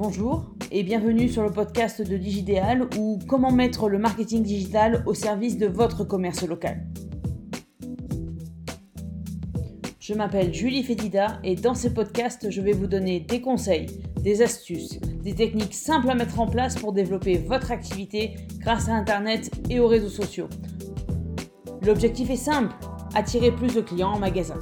Bonjour et bienvenue sur le podcast de Digidéal ou comment mettre le marketing digital au service de votre commerce local. Je m'appelle Julie Fédida et dans ces podcasts, je vais vous donner des conseils, des astuces, des techniques simples à mettre en place pour développer votre activité grâce à Internet et aux réseaux sociaux. L'objectif est simple, attirer plus de clients en magasin.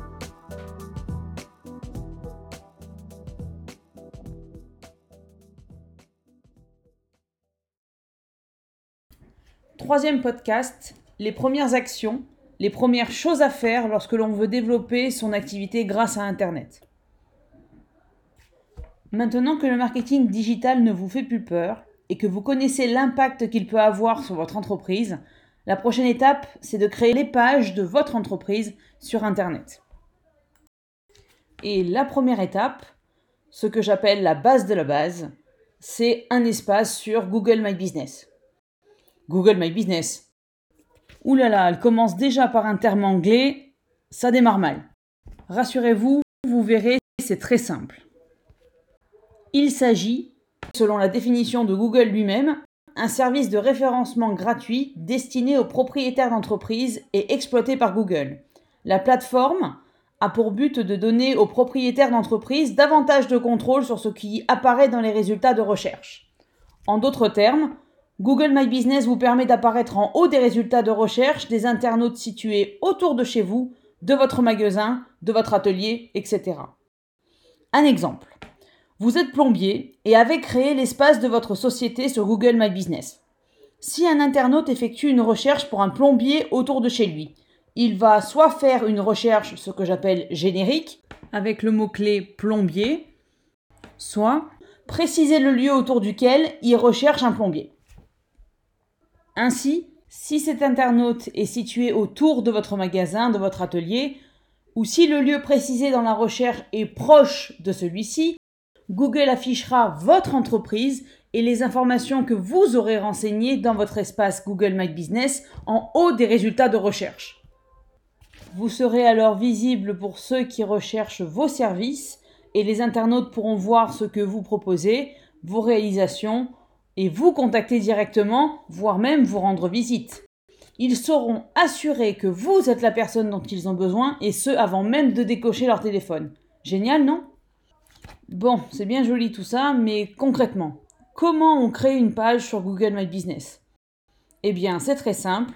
Troisième podcast, les premières actions, les premières choses à faire lorsque l'on veut développer son activité grâce à Internet. Maintenant que le marketing digital ne vous fait plus peur et que vous connaissez l'impact qu'il peut avoir sur votre entreprise, la prochaine étape, c'est de créer les pages de votre entreprise sur Internet. Et la première étape, ce que j'appelle la base de la base, c'est un espace sur Google My Business. Google My Business. Ouh là là, elle commence déjà par un terme anglais, ça démarre mal. Rassurez-vous, vous verrez, c'est très simple. Il s'agit, selon la définition de Google lui-même, un service de référencement gratuit destiné aux propriétaires d'entreprises et exploité par Google. La plateforme a pour but de donner aux propriétaires d'entreprises davantage de contrôle sur ce qui apparaît dans les résultats de recherche. En d'autres termes, Google My Business vous permet d'apparaître en haut des résultats de recherche des internautes situés autour de chez vous, de votre magasin, de votre atelier, etc. Un exemple. Vous êtes plombier et avez créé l'espace de votre société sur Google My Business. Si un internaute effectue une recherche pour un plombier autour de chez lui, il va soit faire une recherche, ce que j'appelle générique, avec le mot-clé plombier, soit préciser le lieu autour duquel il recherche un plombier. Ainsi, si cet internaute est situé autour de votre magasin, de votre atelier, ou si le lieu précisé dans la recherche est proche de celui-ci, Google affichera votre entreprise et les informations que vous aurez renseignées dans votre espace Google My Business en haut des résultats de recherche. Vous serez alors visible pour ceux qui recherchent vos services et les internautes pourront voir ce que vous proposez, vos réalisations, et vous contacter directement, voire même vous rendre visite. Ils sauront assurer que vous êtes la personne dont ils ont besoin, et ce avant même de décocher leur téléphone. Génial, non? Bon, c'est bien joli tout ça, mais concrètement, comment on crée une page sur Google My Business? Eh bien, c'est très simple.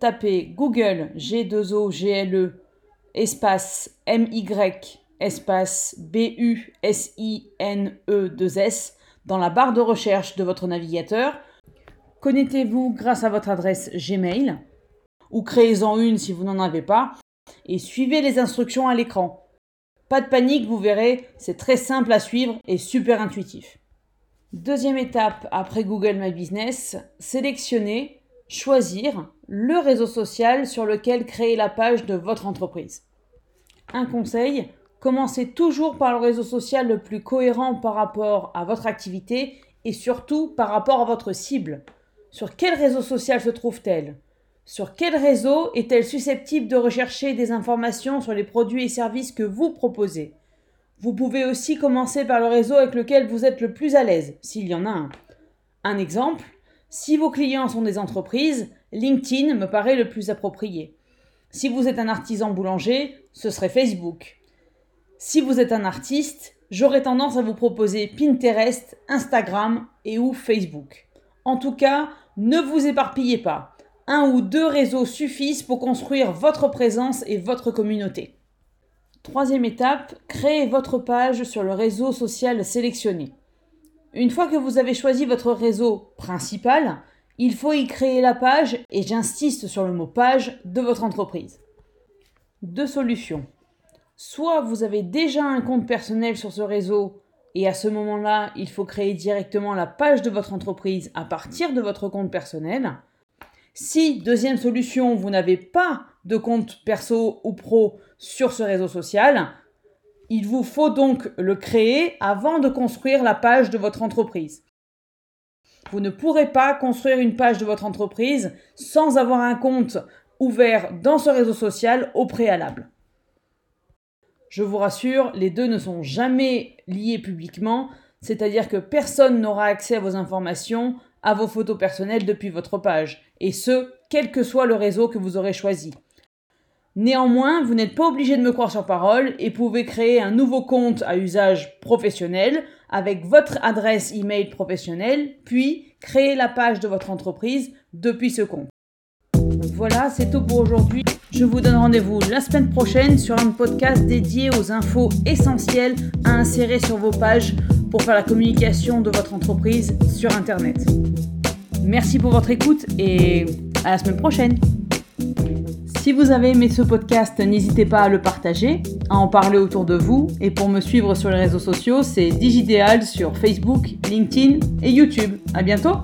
Tapez Google G2O GLE espace MY espace B U S I N E 2 S dans la barre de recherche de votre navigateur. Connectez-vous grâce à votre adresse Gmail ou créez-en une si vous n'en avez pas et suivez les instructions à l'écran. Pas de panique, vous verrez, c'est très simple à suivre et super intuitif. Deuxième étape après Google My Business, sélectionnez, choisir le réseau social sur lequel créer la page de votre entreprise. Un conseil, Commencez toujours par le réseau social le plus cohérent par rapport à votre activité et surtout par rapport à votre cible. Sur quel réseau social se trouve-t-elle? Sur quel réseau est-elle susceptible de rechercher des informations sur les produits et services que vous proposez? Vous pouvez aussi commencer par le réseau avec lequel vous êtes le plus à l'aise, s'il y en a un. Un exemple, si vos clients sont des entreprises, LinkedIn me paraît le plus approprié. Si vous êtes un artisan boulanger, ce serait Facebook. Si vous êtes un artiste, j'aurais tendance à vous proposer Pinterest, Instagram et ou Facebook. En tout cas, ne vous éparpillez pas. Un ou deux réseaux suffisent pour construire votre présence et votre communauté. Troisième étape, créez votre page sur le réseau social sélectionné. Une fois que vous avez choisi votre réseau principal, il faut y créer la page, et j'insiste sur le mot page, de votre entreprise. Deux solutions soit vous avez déjà un compte personnel sur ce réseau et à ce moment-là, il faut créer directement la page de votre entreprise à partir de votre compte personnel. Si, deuxième solution, vous n'avez pas de compte perso ou pro sur ce réseau social, il vous faut donc le créer avant de construire la page de votre entreprise. Vous ne pourrez pas construire une page de votre entreprise sans avoir un compte ouvert dans ce réseau social au préalable. Je vous rassure, les deux ne sont jamais liés publiquement. c'est-à-dire que personne n'aura accès à vos informations, à vos photos personnelles depuis votre page, et ce, quel que soit le réseau que vous aurez choisi. Néanmoins, vous n'êtes pas obligé de me croire sur parole et pouvez créer un nouveau compte à usage professionnel avec votre adresse email professionnelle, puis créer la page de votre entreprise depuis ce compte. Voilà, c'est tout pour aujourd'hui. Je vous donne rendez-vous la semaine prochaine sur un podcast dédié aux infos essentielles à insérer sur vos pages pour faire la communication de votre entreprise sur Internet. Merci pour votre écoute et à la semaine prochaine. Si vous avez aimé ce podcast, n'hésitez pas à le partager, à en parler autour de vous. Et pour me suivre sur les réseaux sociaux, c'est Digidéal sur Facebook, LinkedIn et YouTube. À bientôt!